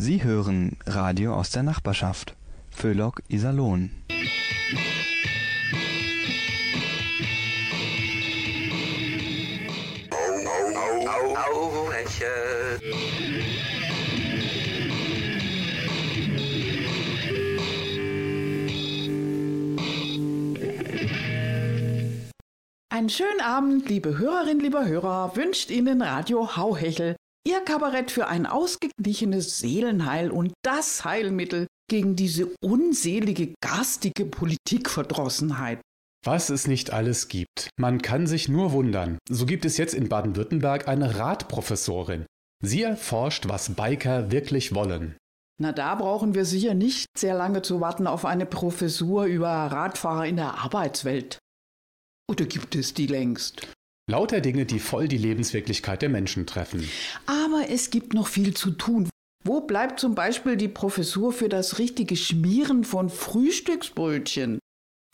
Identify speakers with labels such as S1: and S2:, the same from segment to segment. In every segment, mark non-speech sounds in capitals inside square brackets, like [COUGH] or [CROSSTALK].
S1: Sie hören Radio aus der Nachbarschaft. Föhlock Iserlohn.
S2: Einen schönen Abend, liebe Hörerinnen, lieber Hörer, wünscht Ihnen Radio Hauhechel, Ihr Kabarett für ein ausgeglichenes Seelenheil und das Heilmittel gegen diese unselige, garstige Politikverdrossenheit.
S3: Was es nicht alles gibt. Man kann sich nur wundern. So gibt es jetzt in Baden-Württemberg eine Radprofessorin. Sie erforscht, was Biker wirklich wollen.
S2: Na, da brauchen wir sicher nicht sehr lange zu warten auf eine Professur über Radfahrer in der Arbeitswelt. Oder gibt es die längst?
S3: Lauter Dinge, die voll die Lebenswirklichkeit der Menschen treffen.
S2: Aber es gibt noch viel zu tun. Wo bleibt zum Beispiel die Professur für das richtige Schmieren von Frühstücksbrötchen?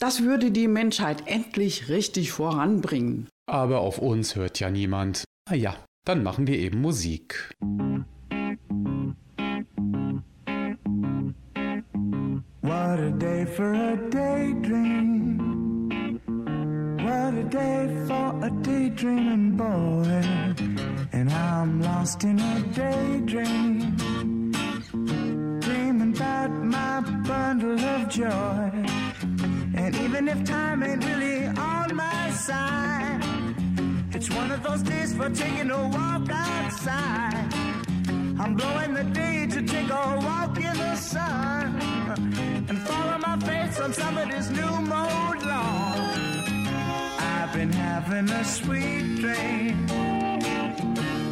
S2: Das würde die Menschheit endlich richtig voranbringen.
S3: Aber auf uns hört ja niemand. Na ja, dann machen wir eben Musik.
S4: What a day for a daydream. Day for a daydreaming boy. And I'm lost in a daydream. Dreaming about my bundle of joy. And even if time ain't really on my side, it's one of those days for taking a walk outside. I'm blowing the day to take a walk in the sun and follow my face on somebody's new mode lawn. I've been having a sweet dream.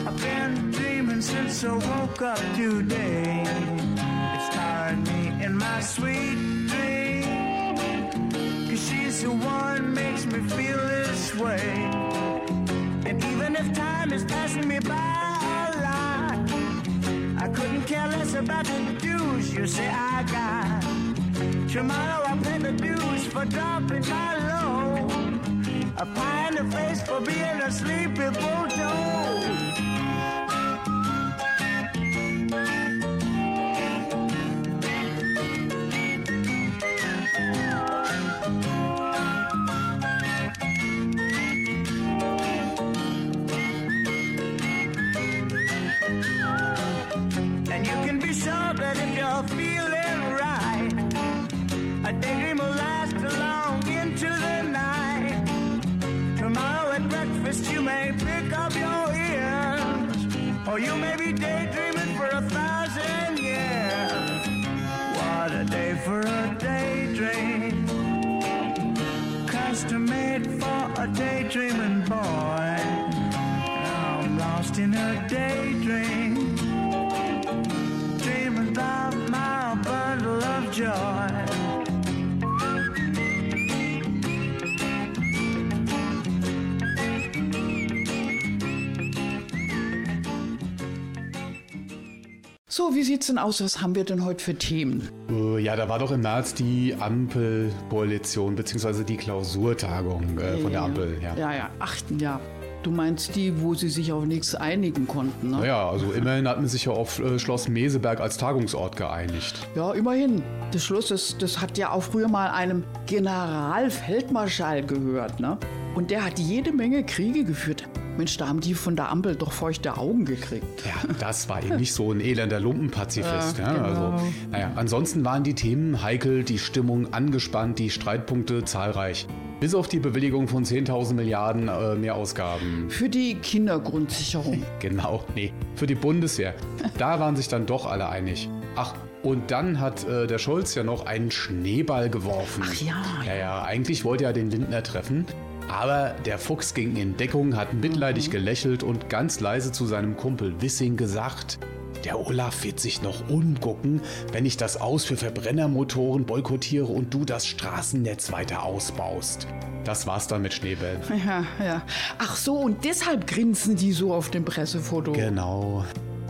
S4: I've been dreaming since I woke up today. It's tiring me in my sweet dream. Cause she's the one makes me feel this way. And even if time is passing me by a lot, I couldn't care less about the dues you say I got. Tomorrow I'll pay the dues for dropping my load. The face for being a sleepy bulldog.
S2: So, wie sieht's denn aus? Was haben wir denn heute für Themen?
S3: Äh, ja, da war doch im März die Ampelkoalition beziehungsweise die Klausurtagung äh, von der Ampel. Ja.
S2: Ja, ja, achten ja. Du meinst die, wo sie sich auf nichts einigen konnten, ne?
S3: Naja, also immerhin hat man sich ja auf äh, Schloss Meseberg als Tagungsort geeinigt.
S2: Ja, immerhin. Das Schloss, das, das hat ja auch früher mal einem Generalfeldmarschall gehört, ne? Und der hat jede Menge Kriege geführt. Mensch, da haben die von der Ampel doch feuchte Augen gekriegt.
S3: Ja, das war [LAUGHS] eben nicht so ein elender Lumpenpazifist.
S2: Ja,
S3: Ja, also,
S2: genau.
S3: naja, ansonsten waren die Themen heikel, die Stimmung angespannt, die Streitpunkte zahlreich. Bis auf die Bewilligung von 10.000 Milliarden äh, Mehrausgaben.
S2: Für die Kindergrundsicherung. [LAUGHS]
S3: Genau, nee, für die Bundeswehr. Da waren sich dann doch alle einig. Ach, und dann hat äh, der Scholz ja noch einen Schneeball geworfen.
S2: Ach ja,
S3: Ja, ja, eigentlich wollte er den Lindner treffen. Aber der Fuchs ging in Deckung, hat mitleidig
S2: Mhm.
S3: gelächelt und ganz leise zu seinem Kumpel Wissing gesagt: Der Olaf wird sich noch umgucken, wenn ich das Aus für Verbrennermotoren boykottiere und du das Straßennetz weiter ausbaust. Das war's dann mit Schneebällen. [LAUGHS]
S2: Ja, ja. Ach so, und deshalb grinsen die so auf dem Pressefoto.
S3: Genau,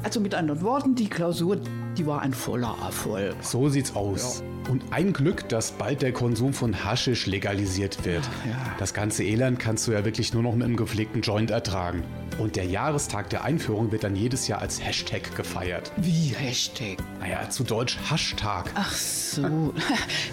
S2: Also mit anderen Worten, die Klausur, die war ein voller Erfolg.
S3: so sieht's aus. Und ein Glück, dass bald der Konsum von Haschisch legalisiert wird.
S2: ja.
S3: Das ganze Elend kannst du ja wirklich nur noch mit einem gepflegten Joint ertragen. Und der Jahrestag der Einführung wird dann jedes Jahr als Hashtag gefeiert.
S2: Wie Hashtag?
S3: Naja, zu Deutsch Hashtag.
S2: Ach so. [LAUGHS]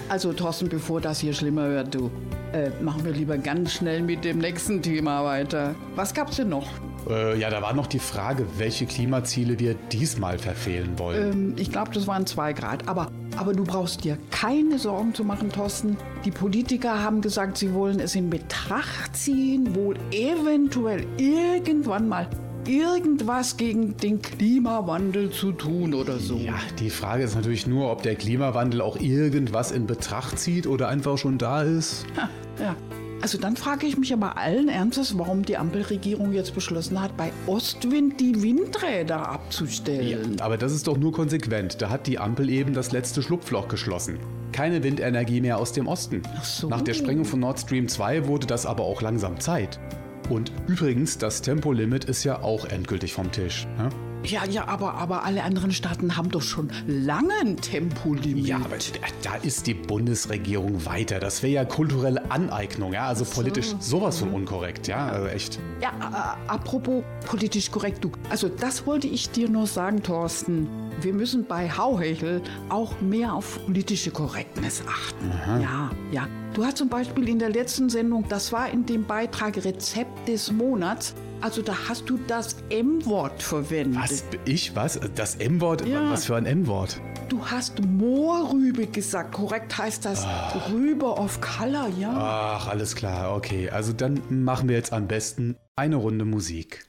S2: Also Thorsten, bevor das hier schlimmer wird, du, äh, machen wir lieber ganz schnell mit dem nächsten Thema weiter. Was gab's denn noch?
S3: Äh, ja, da war noch die Frage, welche Klimaziele wir diesmal verfehlen wollen.
S2: Ähm, ich glaube, das waren zwei Grad. Aber, aber du brauchst dir keine Sorgen zu machen, Thorsten. Die Politiker haben gesagt, sie wollen es in Betracht ziehen, wohl eventuell irgendwann mal irgendwas gegen den Klimawandel zu tun oder so.
S3: Ja, die Frage ist natürlich nur, ob der Klimawandel auch irgendwas in Betracht zieht oder einfach schon da ist.
S2: Ha, ja. Also dann frage ich mich aber allen Ernstes, warum die Ampelregierung jetzt beschlossen hat, bei Ostwind die Windräder abzustellen.
S3: Ja, aber das ist doch nur konsequent. Da hat die Ampel eben das letzte Schlupfloch geschlossen. Keine Windenergie mehr aus dem Osten.
S2: Ach so.
S3: Nach der Sprengung von Nord Stream 2 wurde das aber auch langsam Zeit. Und übrigens, das Tempolimit ist ja auch endgültig vom Tisch. Ne?
S2: Ja, ja, aber, aber alle anderen Staaten haben doch schon lange ein Tempolimit.
S3: Ja, aber da ist die Bundesregierung weiter. Das wäre ja kulturelle Aneignung, ja, also politisch sowas von unkorrekt, ja, also echt.
S2: Ja, äh, apropos politisch korrekt, du. Also das wollte ich dir nur sagen, Thorsten. Wir müssen bei Hauhechel auch mehr auf politische Korrektness achten. Ja, ja. Du hast zum Beispiel in der letzten Sendung, das war in dem Beitrag Rezept des Monats, also da hast du das M-Wort verwendet.
S3: Was? Ich was? Das M-Wort?
S2: Ja.
S3: Was für ein M-Wort?
S2: Du hast Moorrübe gesagt. Korrekt heißt das Rübe of Color, ja.
S3: Ach, alles klar, okay. Also dann machen wir jetzt am besten eine Runde Musik.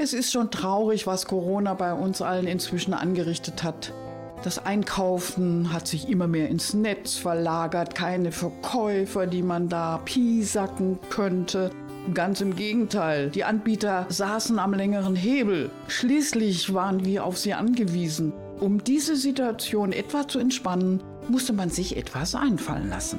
S2: Es ist schon traurig, was Corona bei uns allen inzwischen angerichtet hat. Das Einkaufen hat sich immer mehr ins Netz verlagert, keine Verkäufer, die man da piesacken könnte. Ganz im Gegenteil, die Anbieter saßen am längeren Hebel. Schließlich waren wir auf sie angewiesen. Um diese Situation etwa zu entspannen, musste man sich etwas einfallen lassen.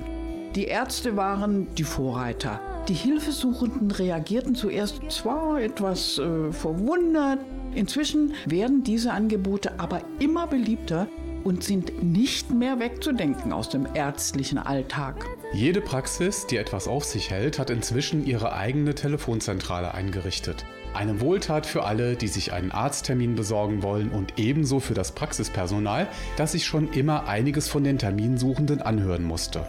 S2: Die Ärzte waren die Vorreiter. Die Hilfesuchenden reagierten zuerst zwar etwas äh, verwundert, inzwischen werden diese Angebote aber immer beliebter und sind nicht mehr wegzudenken aus dem ärztlichen Alltag.
S3: Jede Praxis, die etwas auf sich hält, hat inzwischen ihre eigene Telefonzentrale eingerichtet. Eine Wohltat für alle, die sich einen Arzttermin besorgen wollen und ebenso für das Praxispersonal, das sich schon immer einiges von den Terminsuchenden anhören musste.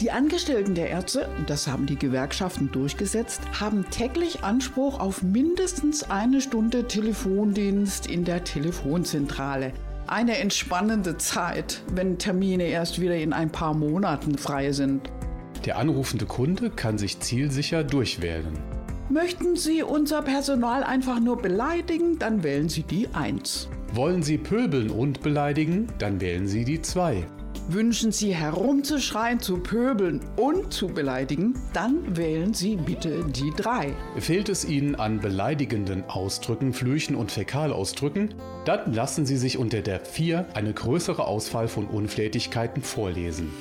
S2: Die Angestellten der Ärzte, das haben die Gewerkschaften durchgesetzt, haben täglich Anspruch auf mindestens eine Stunde Telefondienst in der Telefonzentrale. Eine entspannende Zeit, wenn Termine erst wieder in ein paar Monaten frei sind.
S3: Der anrufende Kunde kann sich zielsicher durchwählen.
S2: Möchten Sie unser Personal einfach nur beleidigen, dann wählen Sie die 1.
S3: Wollen Sie pöbeln und beleidigen, dann wählen Sie die 2.
S2: Wünschen Sie herumzuschreien, zu pöbeln und zu beleidigen, dann wählen Sie bitte die 3.
S3: Fehlt es Ihnen an beleidigenden Ausdrücken, Flüchen und Fäkalausdrücken, dann lassen Sie sich unter der 4 eine größere Auswahl von Unflätigkeiten vorlesen.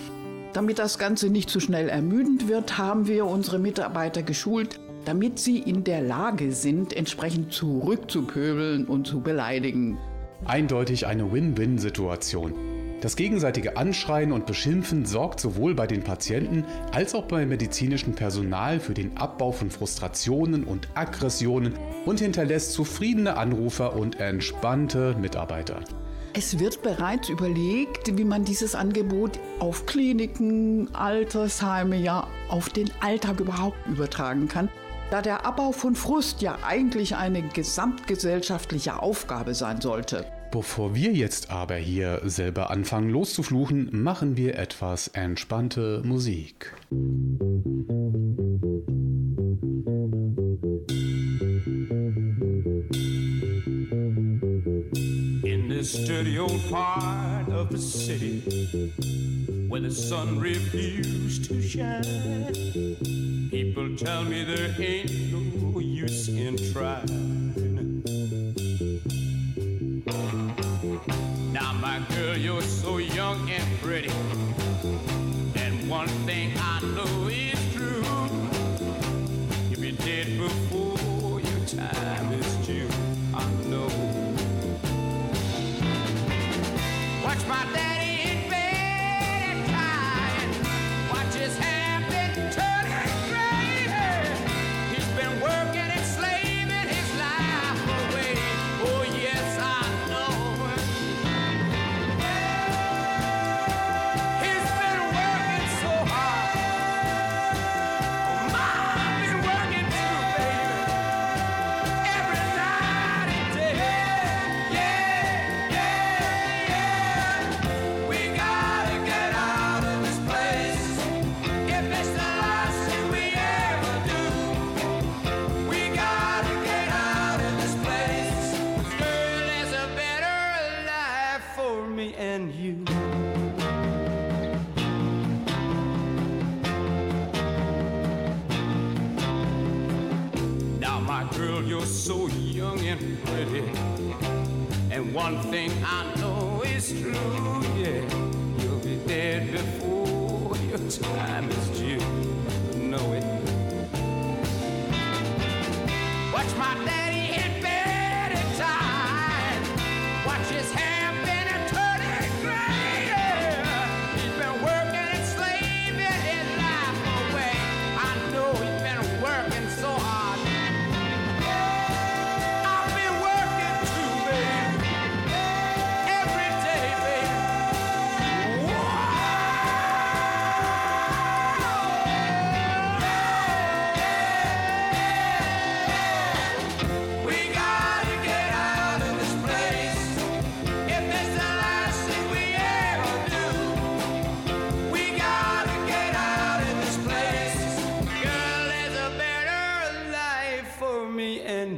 S2: Damit das Ganze nicht zu schnell ermüdend wird, haben wir unsere Mitarbeiter geschult, damit sie in der Lage sind, entsprechend zurückzupöbeln und zu beleidigen.
S3: Eindeutig eine Win-Win-Situation. Das gegenseitige Anschreien und Beschimpfen sorgt sowohl bei den Patienten als auch beim medizinischen Personal für den Abbau von Frustrationen und Aggressionen und hinterlässt zufriedene Anrufer und entspannte Mitarbeiter.
S2: Es wird bereits überlegt, wie man dieses Angebot auf Kliniken, Altersheime, ja auf den Alltag überhaupt übertragen kann, da der Abbau von Frust ja eigentlich eine gesamtgesellschaftliche Aufgabe sein sollte.
S3: Bevor wir jetzt aber hier selber anfangen loszufluchen, machen wir etwas entspannte Musik.
S5: In this dirty old part of the city where the sun refused to shine, people tell me there ain't no use in trying. Girl, you're so young and pretty,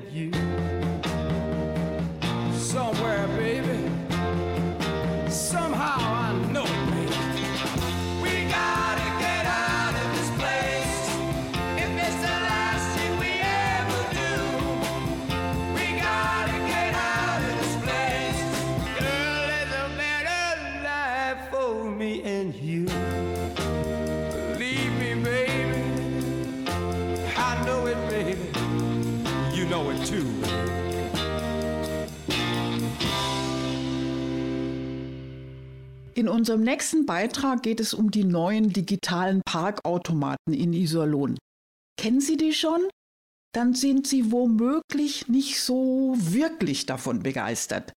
S5: you.
S2: Unserem nächsten Beitrag geht es um die neuen digitalen Parkautomaten in Iserlohn. Kennen Sie die schon? Dann sind Sie womöglich nicht so wirklich davon begeistert.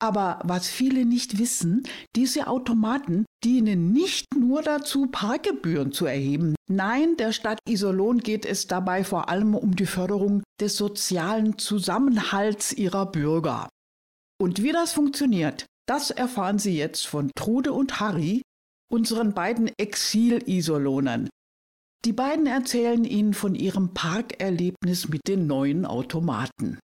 S2: Aber was viele nicht wissen, diese Automaten dienen nicht nur dazu, Parkgebühren zu erheben. Nein, der Stadt Iserlohn geht es dabei vor allem um die Förderung des sozialen Zusammenhalts ihrer Bürger. Und wie das funktioniert, das erfahren Sie jetzt von Trude und Harry, unseren beiden Exil-Iserlohnern. Die beiden erzählen Ihnen von ihrem Parkerlebnis mit den neuen Automaten.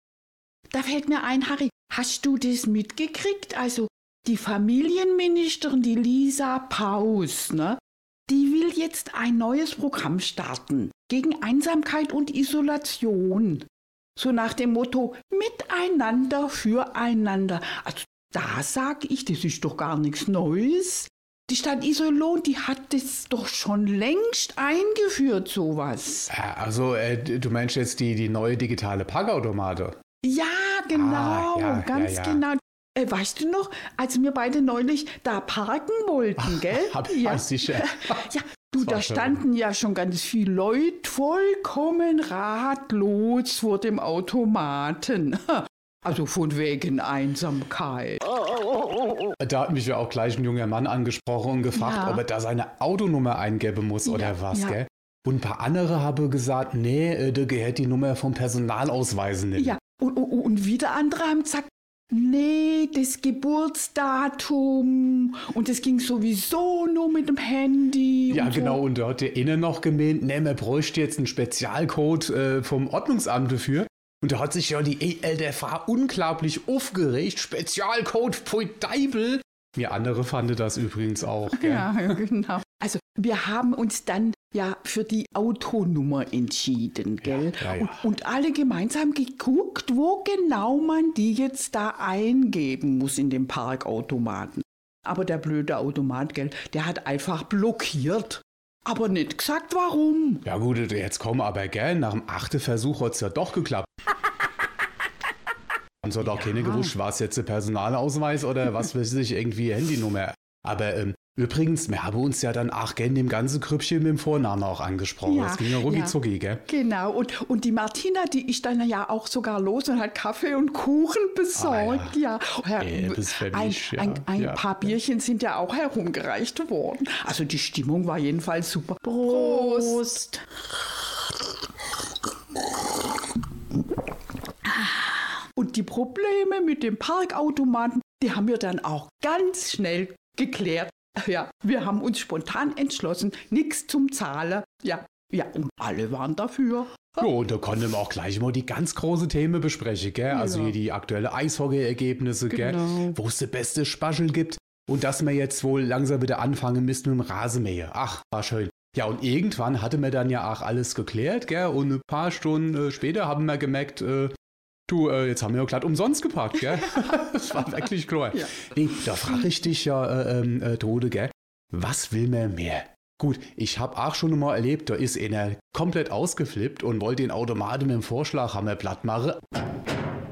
S2: Da fällt mir ein, Harry, hast du das mitgekriegt? Also die Familienministerin, die Lisa Paus, ne? Die will jetzt ein neues Programm starten gegen Einsamkeit und Isolation. So nach dem Motto Miteinander füreinander. Also da sag ich, das ist doch gar nichts Neues. Die Stadt Iserlohn, die hat das doch schon längst eingeführt, sowas.
S3: Äh, Also, äh, du meinst jetzt die, die neue digitale Parkautomate?
S2: Ja, genau,
S3: Ah, ja,
S2: ganz
S3: ja, ja.
S2: genau. Äh, weißt du noch, als wir beide neulich da parken wollten, [LAUGHS] gell?
S3: Hab ich
S2: ja.
S3: sicher. [LAUGHS]
S2: Ja, du, da
S3: schön.
S2: standen ja schon ganz viele Leute vollkommen ratlos vor dem Automaten. [LAUGHS] Also von wegen Einsamkeit.
S3: Da hat mich ja auch gleich ein junger Mann angesprochen und gefragt,
S2: Ja.
S3: ob er da seine Autonummer eingeben muss
S2: Ja,
S3: oder was,
S2: ja.
S3: gell? Und ein paar andere haben gesagt, nee, äh, da gehört die Nummer vom Personalausweis nicht.
S2: Ja, und, und, und wieder andere haben gesagt, nee, das Geburtsdatum. Und das ging sowieso nur mit dem Handy.
S3: Ja,
S2: und
S3: genau,
S2: So.
S3: und da hat der Inne noch gemeint, nee, man bräuchte jetzt einen Spezialcode äh, vom Ordnungsamt dafür. Und da hat sich ja die ELDFA unglaublich aufgeregt. Spezialcode für Deibel. Wir andere fanden das übrigens auch, [LAUGHS] gell?
S2: Ja, genau. Also wir haben uns dann ja für die Autonummer entschieden, gell?
S3: ja, ja.
S2: Und, und alle gemeinsam geguckt, wo genau man die jetzt da eingeben muss in dem Parkautomaten. Aber der blöde Automat, gell, der hat einfach blockiert. Aber nicht gesagt, warum.
S3: Ja gut, jetzt komm aber gell, nach dem achten Versuch hat es ja doch geklappt. [LAUGHS] Haben so doch keine gewusst, war es jetzt der Personalausweis oder was weiß ich, irgendwie Handynummer. Aber ähm, übrigens, wir haben uns ja dann auch gern dem ganzen Krüppchen mit dem Vornamen auch angesprochen.
S2: Ja,
S3: das ging ja rucki
S2: ja.
S3: zucki, gell?
S2: Genau, und, und die Martina, die ist dann ja auch sogar los und hat Kaffee und Kuchen besorgt. ja. Ja.
S3: Äh, das für
S2: ein,
S3: mich, ja.
S2: ein, ein
S3: Ja,
S2: paar Bierchen sind ja auch herumgereicht worden. Also die Stimmung war jedenfalls super. Prost! Und die Probleme mit dem Parkautomaten, die haben wir dann auch ganz schnell geklärt. Ja, wir haben uns spontan entschlossen, nichts zum Zahlen. Ja, ja, und alle waren dafür.
S3: Ja, und da konnten wir auch gleich mal die ganz große Themen besprechen, gell? Also
S2: Ja.
S3: hier die aktuelle Eishockey-Ergebnisse, gell?
S2: Genau.
S3: Wo es der beste Spaschel gibt. Und dass wir jetzt wohl langsam wieder anfangen müssen mit dem Rasenmäher. Ach, war schön. Ja, und irgendwann hatte mir dann ja auch alles geklärt, gell? Und ein paar Stunden äh, später haben wir gemerkt, äh, du, äh, jetzt haben wir ja glatt umsonst geparkt, gell? [LAUGHS] das war wirklich klar.
S2: Ja.
S3: Nee, da frage ich dich ja, äh, ähm, äh, Tode, gell? Was will man mehr? Gut, ich habe auch schon mal erlebt, da ist einer komplett ausgeflippt und wollte den Automaten mit dem Vorschlaghammer platt machen.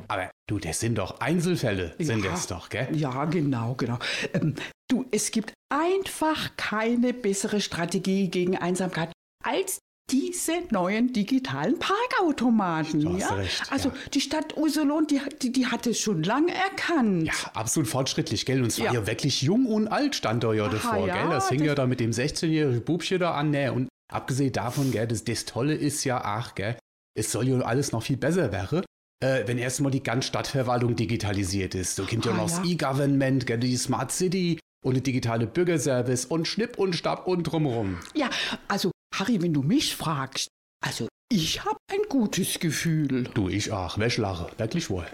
S3: Aber du, das sind doch Einzelfälle, sind
S2: Ja.
S3: das doch, gell?
S2: Ja, genau, genau. Ähm, du, es gibt einfach keine bessere Strategie gegen Einsamkeit als diese neuen digitalen Parkautomaten.
S3: Du
S2: ja?
S3: recht,
S2: also
S3: ja.
S2: die Stadt Usedom, die, die, die hat es schon lange erkannt.
S3: Ja, absolut fortschrittlich, gell? Und es war
S2: Ja.
S3: ja wirklich jung und alt, stand da ja
S2: Aha,
S3: davor,
S2: ja,
S3: gell? Das hing
S2: das-
S3: ja da mit dem 16-jährigen Bubchen da an, ne? Und abgesehen davon, gell, das, das Tolle ist ja, ach, gell, es soll ja alles noch viel besser werden, äh, wenn erstmal die ganze Stadtverwaltung digitalisiert ist. So kommt ja
S2: Ah,
S3: noch das. E-Government, gell, die Smart City und der digitale Bürgerservice und Schnipp und Stab und drumrum.
S2: Ja, also Harry, wenn du mich fragst, also ich habe ein gutes Gefühl.
S3: Du, ich auch, Wäschlache, wirklich wohl.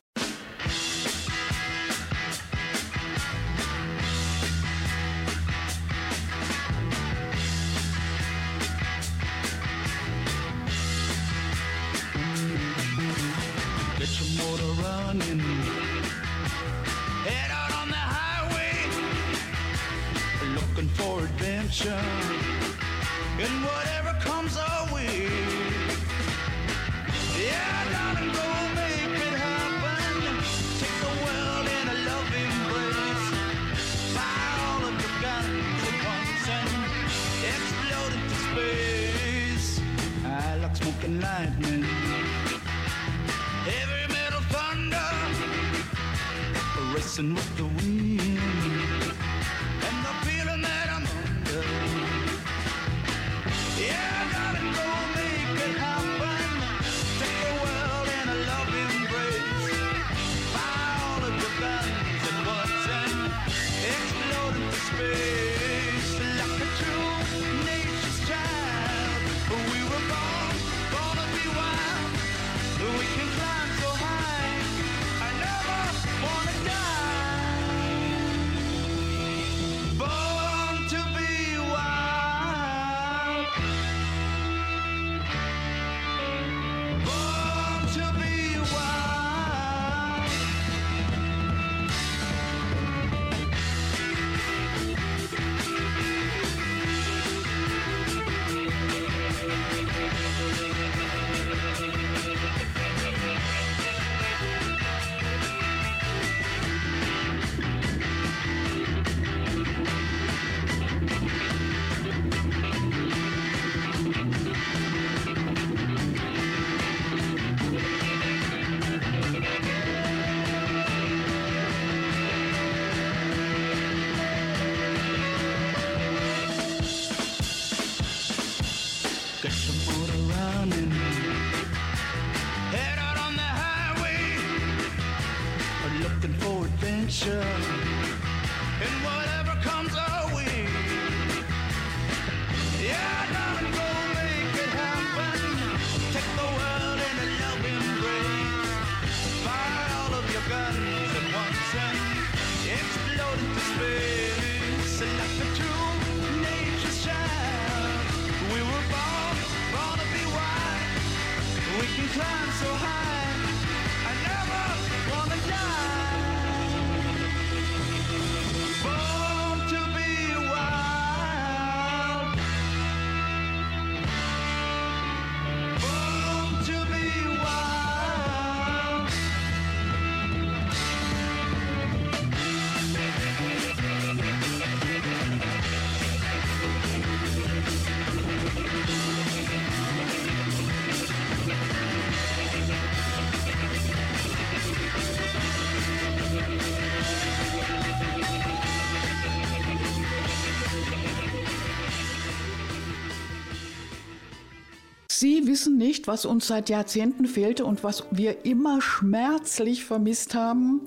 S2: Sie wissen nicht, was uns seit Jahrzehnten fehlte und was wir immer schmerzlich vermisst haben?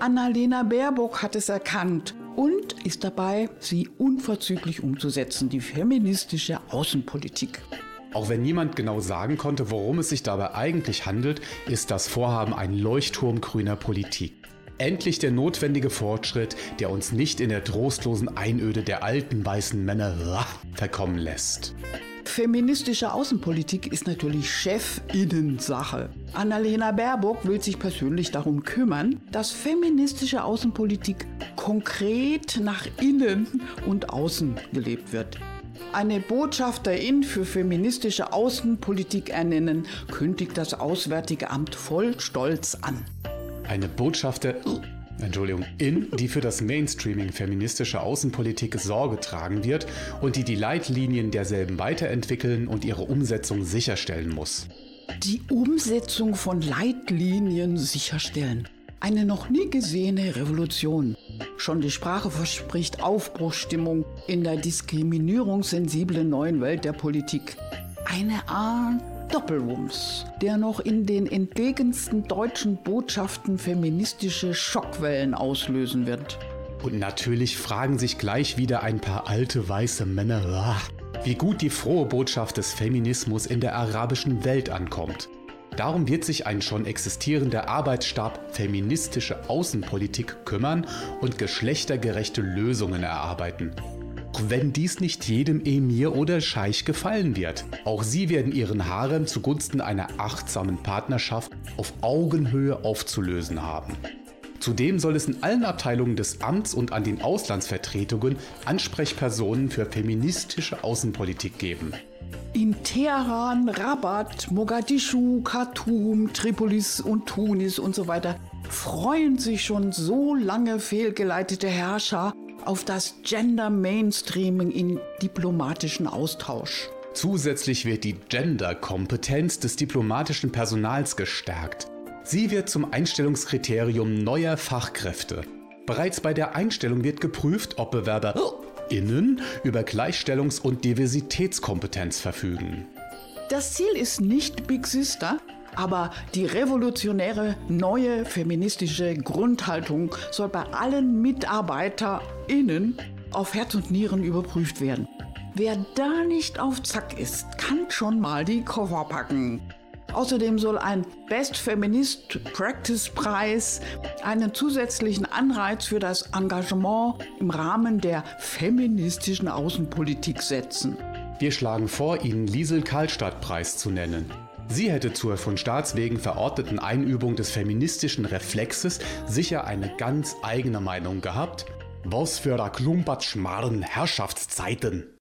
S2: Annalena Baerbock hat es erkannt und ist dabei, sie unverzüglich umzusetzen, die feministische Außenpolitik.
S3: Auch wenn niemand genau sagen konnte, worum es sich dabei eigentlich handelt, ist das Vorhaben ein Leuchtturm grüner Politik. Endlich der notwendige Fortschritt, der uns nicht in der trostlosen Einöde der alten weißen Männer verkommen lässt.
S2: Feministische Außenpolitik ist natürlich Chefinnensache. Annalena Baerbock will sich persönlich darum kümmern, dass feministische Außenpolitik konkret nach innen und außen gelebt wird. Eine Botschafterin für feministische Außenpolitik ernennen, kündigt das Auswärtige Amt voll Stolz an.
S3: Eine Botschafter, Entschuldigung, in, die für das Mainstreaming feministischer Außenpolitik Sorge tragen wird und die die Leitlinien derselben weiterentwickeln und ihre Umsetzung sicherstellen muss.
S2: Die Umsetzung von Leitlinien sicherstellen. Eine noch nie gesehene Revolution. Schon die Sprache verspricht Aufbruchsstimmung in der diskriminierungssensiblen neuen Welt der Politik. Eine Art Doppelwumms, der noch in den entlegensten deutschen Botschaften feministische Schockwellen auslösen wird.
S3: Und natürlich fragen sich gleich wieder ein paar alte weiße Männer, ah, wie gut die frohe Botschaft des Feminismus in der arabischen Welt ankommt. Darum wird sich ein schon existierender Arbeitsstab feministische Außenpolitik kümmern und geschlechtergerechte Lösungen erarbeiten. Auch wenn dies nicht jedem Emir oder Scheich gefallen wird. Auch sie werden ihren Harem zugunsten einer achtsamen Partnerschaft auf Augenhöhe aufzulösen haben. Zudem soll es in allen Abteilungen des Amts und an den Auslandsvertretungen Ansprechpersonen für feministische Außenpolitik geben.
S2: In Teheran, Rabat, Mogadischu, Khartoum, Tripolis und Tunis und so weiter freuen sich schon so lange fehlgeleitete Herrscher auf das Gender Mainstreaming in diplomatischen Austausch.
S3: Zusätzlich wird die Gender-Kompetenz des diplomatischen Personals gestärkt.
S6: Sie wird zum Einstellungskriterium neuer Fachkräfte. Bereits bei der Einstellung wird geprüft, ob BewerberInnen über Gleichstellungs- und Diversitätskompetenz verfügen.
S2: Das Ziel ist nicht Big Sister, aber die revolutionäre neue feministische Grundhaltung soll bei allen MitarbeiterInnen auf Herz und Nieren überprüft werden. Wer da nicht auf Zack ist, kann schon mal die Koffer packen. Außerdem soll ein Best Feminist Practice Preis einen zusätzlichen Anreiz für das Engagement im Rahmen der feministischen Außenpolitik setzen.
S6: Wir schlagen vor, Ihnen Liesel Karlstadt Preis zu nennen. Sie hätte zur von Staatswegen verordneten Einübung des feministischen Reflexes sicher eine ganz eigene Meinung gehabt. Was für da klumpert schmarren Herrschaftszeiten.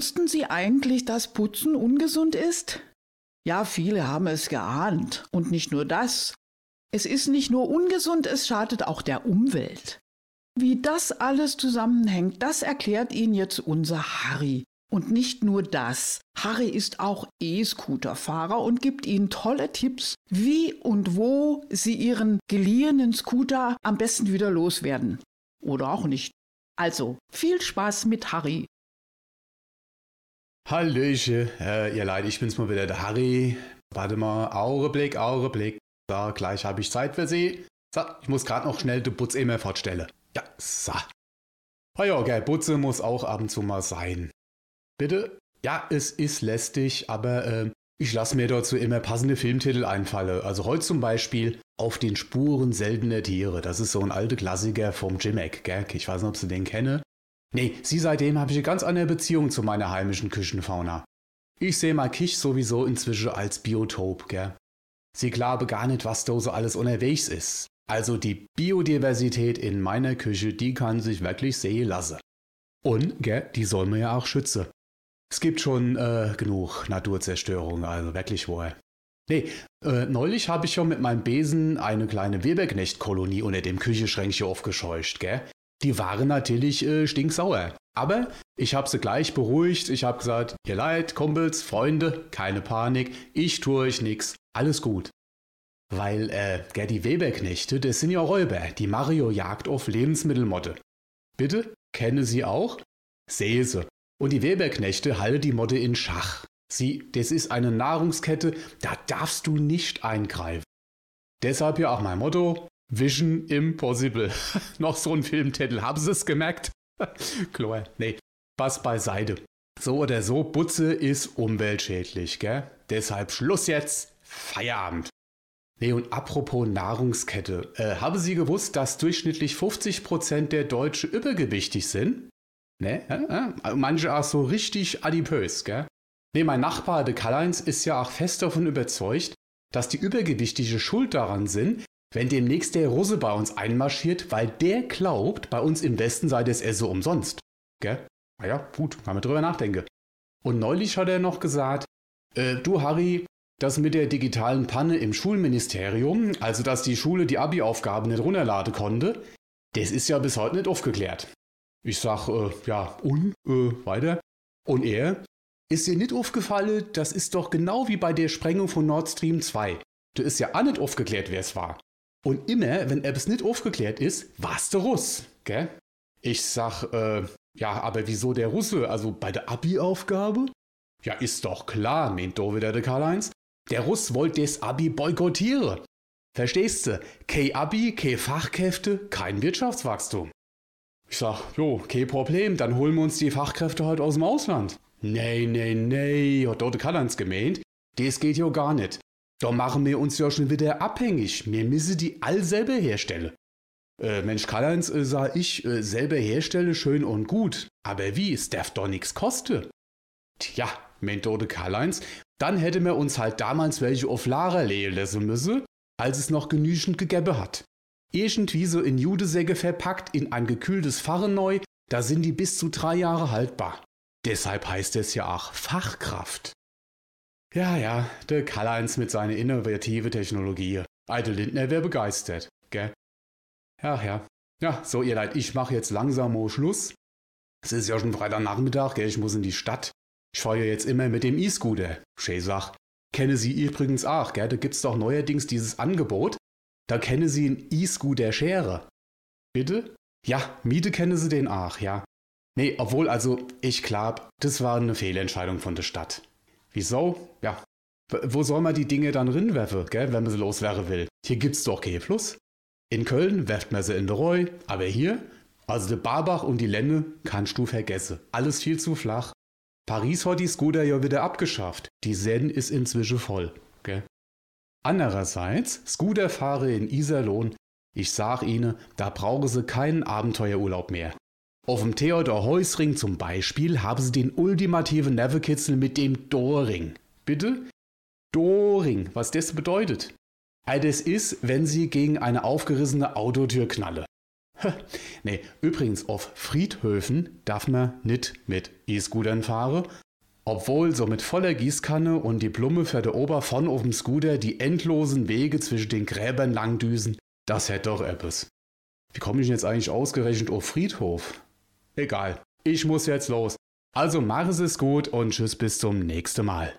S2: Wussten Sie eigentlich, dass Putzen ungesund ist? Ja, viele haben es geahnt. Und nicht nur das. Es ist nicht nur ungesund, es schadet auch der Umwelt. Wie das alles zusammenhängt, das erklärt Ihnen jetzt unser Harry. Und nicht nur das. Harry ist auch E-Scooter-Fahrer und gibt Ihnen tolle Tipps, wie und wo Sie Ihren geliehenen Scooter am besten wieder loswerden. Oder auch nicht. Also, viel Spaß mit Harry.
S6: Hallöche, äh, ihr Leid, ich bin's mal wieder, der Harry. Warte mal, Augenblick, Augenblick. So, gleich habe ich Zeit für Sie. So, ich muss gerade noch schnell den Putz immer fortstellen. Ja, so. Oh ja, gell, Putze muss auch ab und zu mal sein. Bitte? Ja, es ist lästig, aber äh, ich lasse mir dazu immer passende Filmtitel einfallen. Also heute zum Beispiel Auf den Spuren seltener Tiere. Das ist so ein alter Klassiker vom Jimek, gell? Ich weiß nicht, ob Sie den kennen. Nee, sie seitdem habe ich eine ganz andere Beziehung zu meiner heimischen Küchenfauna. Ich sehe mal Kich sowieso inzwischen als Biotop, gell? Sie glaube gar nicht, was da so alles unterwegs ist. Also die Biodiversität in meiner Küche, die kann sich wirklich sehen lassen. Und, gell, die soll man ja auch schützen.
S3: Es gibt schon äh, genug Naturzerstörung, also wirklich wohl. Nee, äh, neulich habe ich schon mit meinem Besen eine kleine Weberknecht-Kolonie unter dem Küchenschränkchen aufgescheucht, gell? Die waren natürlich äh, stinksauer. Aber ich habe sie gleich beruhigt. Ich habe gesagt, ihr Leid, Kumpels, Freunde, keine Panik. Ich tue euch nix. Alles gut. Weil, äh, gell, die Weberknechte, das sind ja Räuber. Die Mario jagt auf Lebensmittelmotte. Bitte? Kenne sie auch? Sehe sie. Und die Weberknechte halten die Motte in Schach. Sie, das ist eine Nahrungskette, da darfst du nicht eingreifen. Deshalb ja auch mein Motto, Vision Impossible. [LAUGHS] Noch so ein Filmtitel, haben Sie es gemerkt? [LAUGHS] Chlor, nee, Spaß beiseite. So oder so, Butze ist umweltschädlich, gell? Deshalb Schluss jetzt, Feierabend. Nee, und apropos Nahrungskette, äh, haben Sie gewusst, dass durchschnittlich 50% der Deutsche übergewichtig sind? Ne? Äh, manche auch so richtig adipös, gell? Nee, mein Nachbar, der Karl-Heinz, ist ja auch fest davon überzeugt, dass die Übergewichtige schuld daran sind, wenn demnächst der Russe bei uns einmarschiert, weil der glaubt, bei uns im Westen sei das Essen umsonst. Gell? Naja, gut, kann man drüber nachdenken. Und neulich hat er noch gesagt, äh, du Harry, das mit der digitalen Panne im Schulministerium, also dass die Schule die Abi-Aufgaben nicht runterladen konnte, das ist ja bis heute nicht aufgeklärt. Ich sag, äh, ja, und, äh, weiter. Und er, ist dir nicht aufgefallen, das ist doch genau wie bei der Sprengung von Nord Stream 2. Du ist ja auch nicht aufgeklärt, wer es war. Und immer, wenn etwas nicht aufgeklärt ist, war's der Russ, gell? Ich sag, äh, ja, aber wieso der Russe? Also bei der Abi-Aufgabe? Ja, ist doch klar, meint doch wieder der Karl-Heinz. Der Russ wollte das Abi boykottieren. Verstehst du? Kein Abi, keine Fachkräfte, kein Wirtschaftswachstum. Ich sag, jo, kein Problem, dann holen wir uns die Fachkräfte halt aus dem Ausland. Nee, nee, nee, hat dort Karl-Heinz gemeint. Das geht ja gar nicht. Da machen wir uns ja schon wieder abhängig. Wir müssen die all selber herstellen. Äh, Mensch, Karl-Heinz, äh, sag ich, äh, selber herstelle schön und gut. Aber wie? Es darf doch nichts kosten. Tja, der Karl-Heinz, dann hätte wir uns halt damals welche auf Lager legen lassen müssen, als es noch genügend gegeben hat. Irgendwie so in Judesäcke verpackt in ein gekühltes Fahren neu, da sind die bis zu drei Jahre haltbar. Deshalb heißt es ja auch Fachkraft. Ja, ja, der Karl-Heinz mit seiner innovative Technologie. Eitel Lindner wäre begeistert, gell? Ja, ja. Ja, so ihr Leid, ich mache jetzt langsam mal Schluss. Es ist ja schon Freitagnachmittag, gell, ich muss in die Stadt. Ich fahre ja jetzt immer mit dem E-Scooter. Schäsach. Kenne Sie übrigens auch, gell? Da gibt's doch neuerdings dieses Angebot. Da kenne Sie einen E-Scooter Schere. Bitte? Ja, Miete kenne Sie den auch, ja. Nee, obwohl, also, ich glaub, das war eine Fehlentscheidung von der Stadt. Wieso? Ja. Wo soll man die Dinge dann rinwerfen, gell, wenn man sie loswerden will? Hier gibt's doch keinen Fluss. In Köln werft man sie in der Reu, aber hier, also der Barbach und die Lenne, kannst du vergessen. Alles viel zu flach. Paris hat die Scooter ja wieder abgeschafft. Die Seine ist inzwischen voll, gell? Andererseits, Scooterfahrer in Iserlohn, ich sag Ihnen, da brauchen sie keinen Abenteuerurlaub mehr. Auf dem Theodor Heusring zum Beispiel haben sie den ultimativen Nervenkitzel mit dem Doring. Bitte? Doring, was das bedeutet? All das ist, wenn sie gegen eine aufgerissene Autotür knalle. nee, übrigens auf Friedhöfen darf man nicht mit E-Scootern fahren, obwohl so mit voller Gießkanne und die Blume für der Ober von auf dem Scooter die endlosen Wege zwischen den Gräbern langdüsen, das hätte doch etwas. Wie komme ich denn jetzt eigentlich ausgerechnet auf Friedhof? Egal, ich muss jetzt los. Also mach es gut und tschüss bis zum nächsten Mal.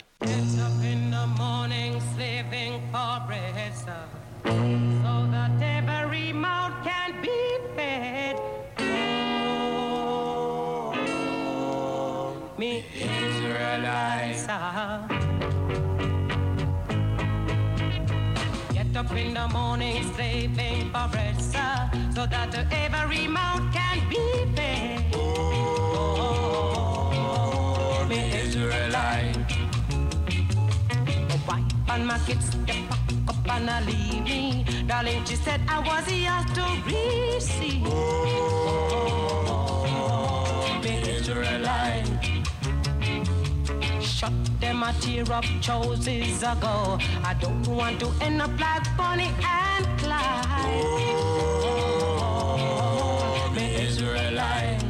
S7: Get up in the morning, slaving for bread, sir, so that every and my kids, they pack up and I leave me. Darling, she said I was yours to receive. Oh, Israelite. Shut them a tear up choices ago. I don't want to end up like Bonnie and Clyde. Oh, Israelite.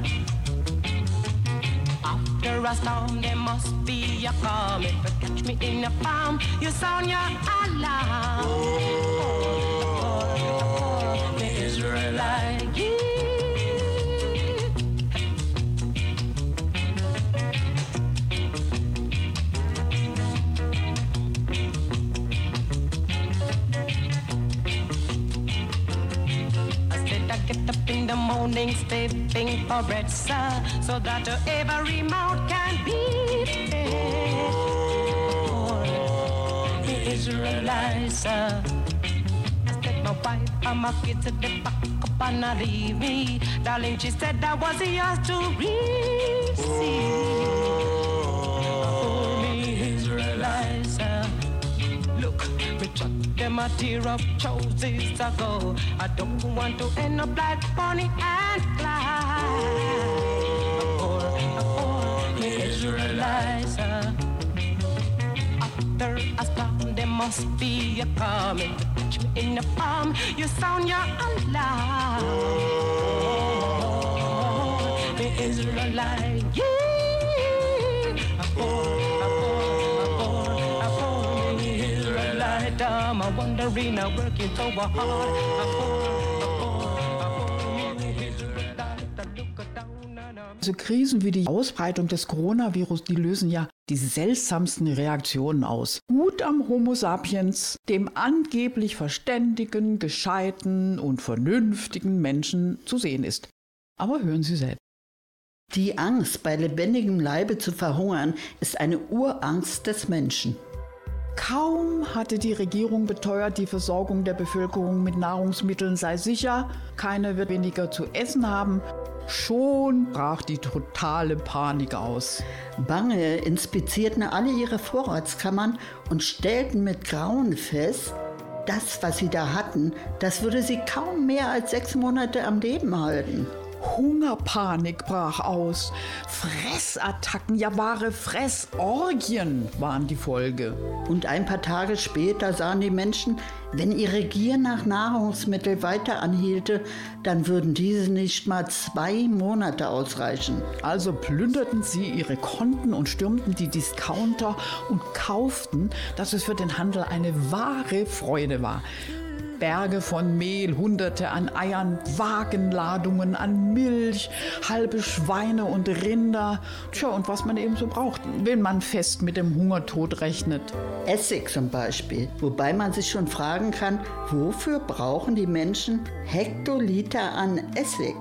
S7: After a storm, there must be a calm. Catch me in a palm, you sound your alarm. Oh, oh the Israelite. I said I get up in the morning, stepping for bread, sir, so that every mouth can be Oh, the Israelites, sir. I said my wife and my kids at the back up and I leave me. Darling, she said I was yours to receive. Oh, me Israelites. Look, chuck them a tear of choices ago. I don't want to end up like Bonnie and After a storm, there must be a coming. Touch me in the palm, you sound your alarm. Oh, me Israelite, yeah. I'm a wandering, I'm working so hard.
S2: Also Krisen wie die Ausbreitung des Coronavirus, die lösen ja die seltsamsten Reaktionen aus. Gut am Homo sapiens, dem angeblich verständigen, gescheiten und vernünftigen Menschen zu sehen ist. Aber hören Sie selbst.
S8: Die Angst, bei lebendigem Leibe zu verhungern, ist eine Urangst des Menschen.
S2: Kaum hatte die Regierung beteuert, die Versorgung der Bevölkerung mit Nahrungsmitteln sei sicher, keiner wird weniger zu essen haben, schon brach die totale Panik aus.
S8: Bange inspizierten alle ihre Vorratskammern und stellten mit Grauen fest, das, was sie da hatten, das würde sie kaum mehr als sechs Monate am Leben halten.
S2: Hungerpanik brach aus. Fressattacken, ja wahre Fressorgien waren die Folge.
S8: Und ein paar Tage später sahen die Menschen, wenn ihre Gier nach Nahrungsmitteln weiter anhielte, dann würden diese nicht mal zwei Monate ausreichen.
S2: Also plünderten sie ihre Konten und stürmten die Discounter und kauften, dass es für den Handel eine wahre Freude war. Berge von Mehl, Hunderte an Eiern, Wagenladungen an Milch, halbe Schweine und Rinder. Tja, und was man eben so braucht, wenn man fest mit dem Hungertod rechnet.
S8: Essig zum Beispiel. Wobei man sich schon fragen kann, wofür brauchen die Menschen Hektoliter an Essig?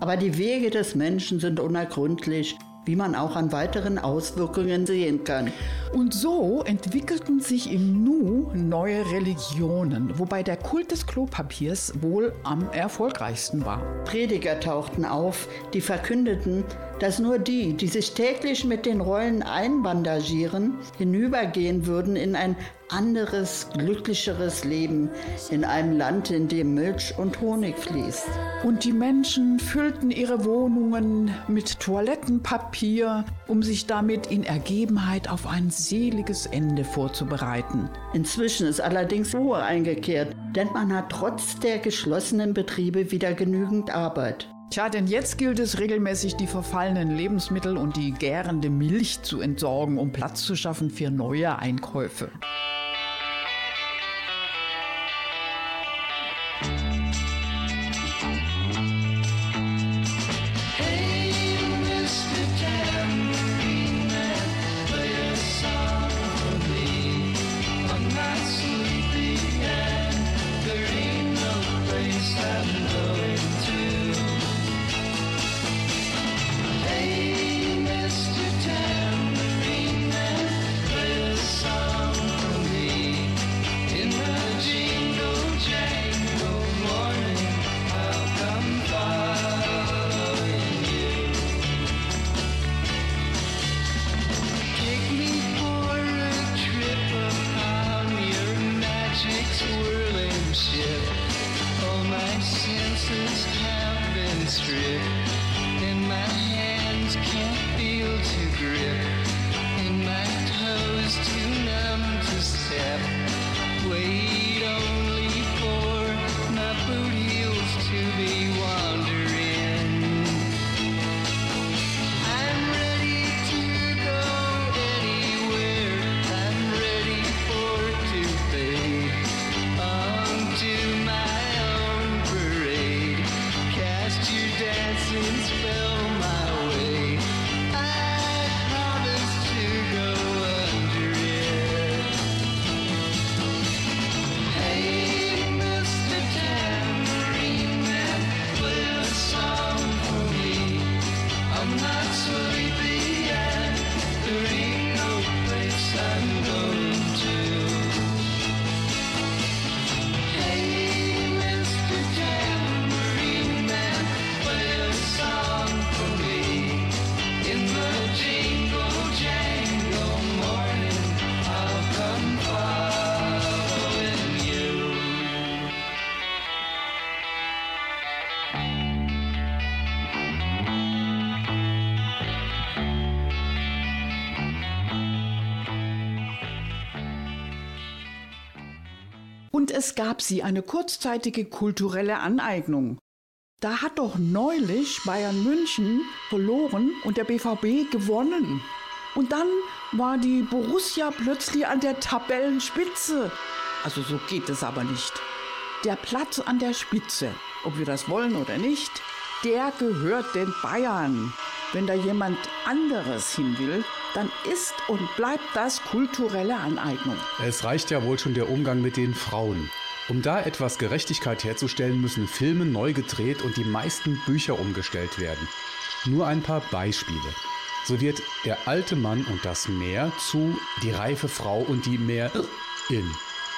S8: Aber die Wege des Menschen sind unergründlich, wie man auch an weiteren Auswirkungen sehen kann.
S2: Und so entwickelten sich im Nu neue Religionen, wobei der Kult des Klopapiers wohl am erfolgreichsten war.
S8: Prediger tauchten auf, die verkündeten, dass nur die, die sich täglich mit den Rollen einbandagieren, hinübergehen würden in ein anderes, glücklicheres Leben, in einem Land, in dem Milch und Honig fließt.
S2: Und die Menschen füllten ihre Wohnungen mit Toilettenpapier, um sich damit in Ergebenheit auf ein seliges Ende vorzubereiten.
S8: Inzwischen ist allerdings Ruhe eingekehrt, denn man hat trotz der geschlossenen Betriebe wieder genügend Arbeit.
S2: Tja, denn jetzt gilt es regelmäßig, die verfallenen Lebensmittel und die gärende Milch zu entsorgen, um Platz zu schaffen für neue Einkäufe. Es gab sie eine kurzzeitige kulturelle Aneignung. Da hat doch neulich Bayern München verloren und der BVB gewonnen. Und dann war die Borussia plötzlich an der Tabellenspitze. Also so geht es aber nicht. Der Platz an der Spitze, ob wir das wollen oder nicht, der gehört den Bayern. Wenn da jemand anderes hin will, dann ist und bleibt das kulturelle Aneignung.
S3: Es reicht ja wohl schon der Umgang mit den Frauen. Um da etwas Gerechtigkeit herzustellen, müssen Filme neu gedreht und die meisten Bücher umgestellt werden. Nur ein paar Beispiele. So wird der alte Mann und das Meer zu die reife Frau und die Meerin.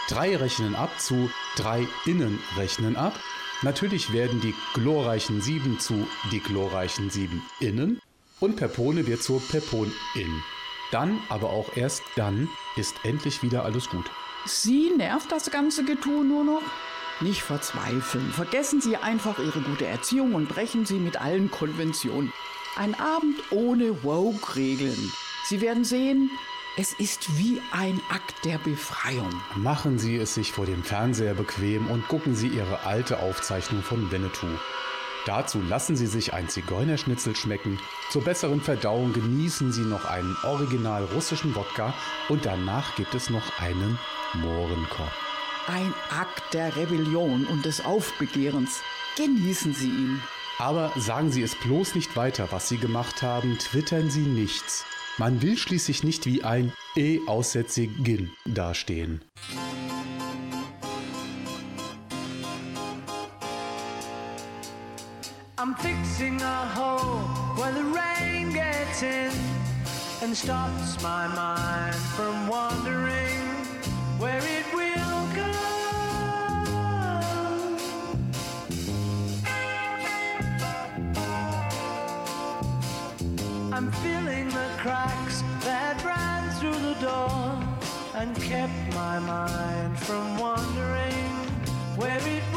S3: Drei rechnen ab zu drei Innen rechnen ab. Natürlich werden die glorreichen Sieben zu die glorreichen Sieben Innen und Pepone wird zur Peponin. Dann, aber auch erst dann, ist endlich wieder alles gut.
S2: Sie nervt das ganze Getue nur noch? Nicht verzweifeln. Vergessen Sie einfach Ihre gute Erziehung und brechen Sie mit allen Konventionen. Ein Abend ohne Woke-Regeln. Sie werden sehen, es ist wie ein Akt der Befreiung.
S3: Machen Sie es sich vor dem Fernseher bequem und gucken Sie Ihre alte Aufzeichnung von Winnetou. Dazu lassen Sie sich ein Zigeunerschnitzel schmecken. Zur besseren Verdauung genießen Sie noch einen original russischen Wodka und danach gibt es noch einen Mohrenkorb.
S2: Ein Akt der Rebellion und des Aufbegehrens. Genießen Sie ihn.
S3: Aber sagen Sie es bloß nicht weiter, was Sie gemacht haben, twittern Sie nichts. Man will schließlich nicht wie ein E-Aussätzigin dastehen.
S9: I'm fixing a hole where the rain gets in and stops my mind from wandering where it will go. I'm filling the cracks that ran through the door and kept my mind from wandering where it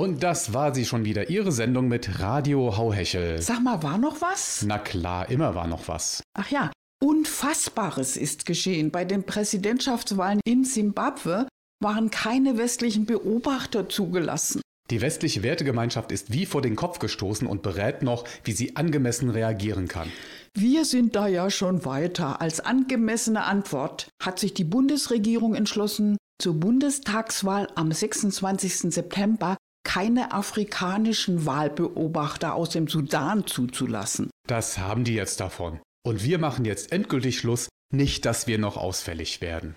S3: Und das war sie schon wieder, Ihre Sendung mit Radio Hauhechel.
S2: Sag mal, war noch was?
S3: Na klar, immer war noch was.
S2: Ach ja, Unfassbares ist geschehen. Bei den Präsidentschaftswahlen in Simbabwe waren keine westlichen Beobachter zugelassen.
S3: Die westliche Wertegemeinschaft ist wie vor den Kopf gestoßen und berät noch, wie sie angemessen reagieren kann.
S2: Wir sind da ja schon weiter. Als angemessene Antwort hat sich die Bundesregierung entschlossen, zur Bundestagswahl am 26. September keine afrikanischen Wahlbeobachter aus dem Sudan zuzulassen.
S3: Das haben die jetzt davon. Und wir machen jetzt endgültig Schluss, nicht, dass wir noch ausfällig werden.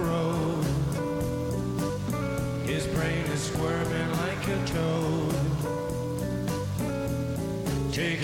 S10: squirming like a toad. Take